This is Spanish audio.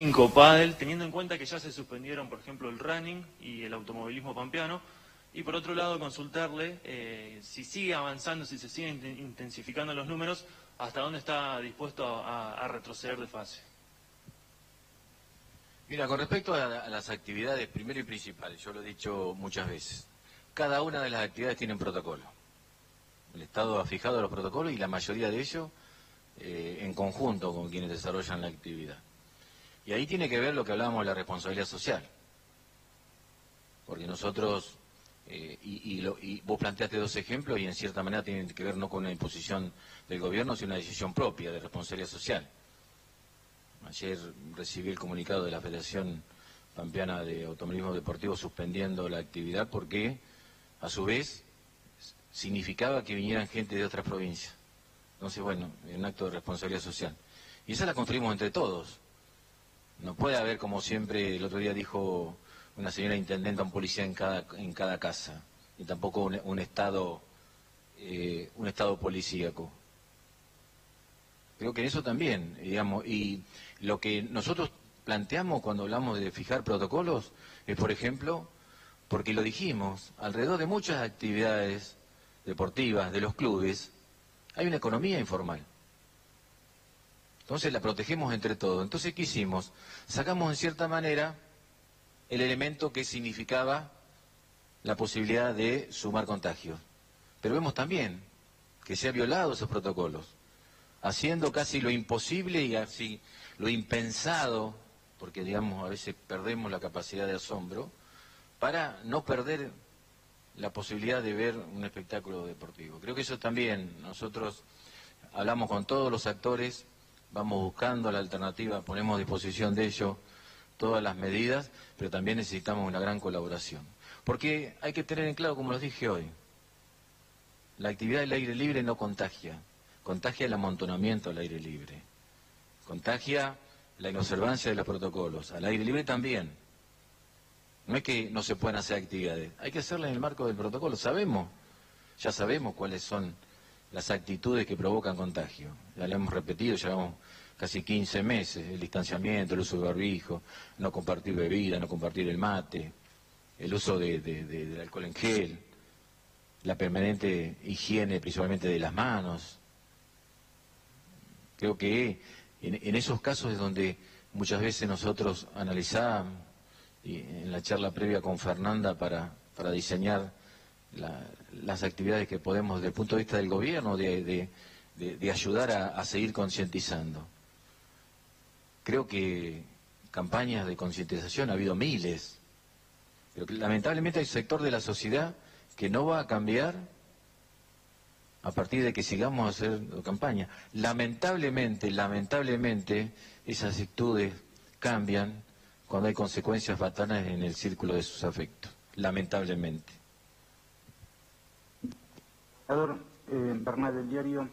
Cinco pádel, teniendo en cuenta que ya se suspendieron, por ejemplo, el running y el automovilismo pampeano, y por otro lado consultarle eh, si sigue avanzando, si se siguen intensificando los números, hasta dónde está dispuesto a, retroceder de fase. Mira, con respecto a, a, las actividades, primero y principal, yo lo he dicho muchas veces, cada una de las actividades tiene un protocolo. El Estado ha fijado los protocolos y la mayoría de ellos eh, en conjunto con quienes desarrollan la actividad. Y ahí tiene que ver lo que hablábamos de la responsabilidad social. Porque nosotros, eh, y, vos planteaste dos ejemplos y en cierta manera tienen que ver no con una imposición del gobierno, sino una decisión propia de responsabilidad social. Ayer recibí el comunicado de la Federación Pampeana de Automovilismo Deportivo suspendiendo la actividad porque, a su vez, significaba que vinieran gente de otras provincias. Entonces, bueno, un acto de responsabilidad social. Y esa la construimos entre todos. No puede haber, como siempre, el otro día dijo una señora intendenta, un policía en cada, en cada casa, y tampoco un, estado eh, un estado policíaco. Creo que eso también, digamos, y lo que nosotros planteamos cuando hablamos de fijar protocolos es, por ejemplo, porque lo dijimos, alrededor de muchas actividades deportivas de los clubes, hay una economía informal. Entonces la protegemos entre todos. Entonces, ¿qué hicimos? Sacamos en cierta manera el elemento que significaba la posibilidad de sumar contagios. Pero vemos también que se ha violado esos protocolos, haciendo casi lo imposible y así lo impensado, porque digamos a veces perdemos la capacidad de asombro, para no perder la posibilidad de ver un espectáculo deportivo. Creo que eso también nosotros hablamos con todos los actores vamos buscando la alternativa, ponemos a disposición de ellos todas las medidas, pero también necesitamos una gran colaboración. Porque hay que tener en claro, como lo dije hoy, la actividad del aire libre no contagia, contagia el amontonamiento al aire libre, contagia la inobservancia de los protocolos, al aire libre también. No es que no se puedan hacer actividades, hay que hacerlas en el marco del protocolo. Sabemos, ya sabemos cuáles son las actitudes que provocan contagio. Ya lo hemos repetido, llevamos casi 15 meses, el distanciamiento, el uso de barbijo, no compartir bebida, no compartir el mate, el uso de, del alcohol en gel, la permanente higiene principalmente de las manos. Creo que en, esos casos es donde muchas veces nosotros analizamos, y en la charla previa con Fernanda para, para diseñar las actividades que podemos, desde el punto de vista del gobierno, de, ayudar a, seguir concientizando. Creo que campañas de concientización ha habido miles, pero lamentablemente hay sector de la sociedad que no va a cambiar a partir de que sigamos haciendo campaña. Lamentablemente, lamentablemente, esas actitudes cambian cuando hay consecuencias fatales en el círculo de sus afectos. Lamentablemente. Eh, Bernal del diario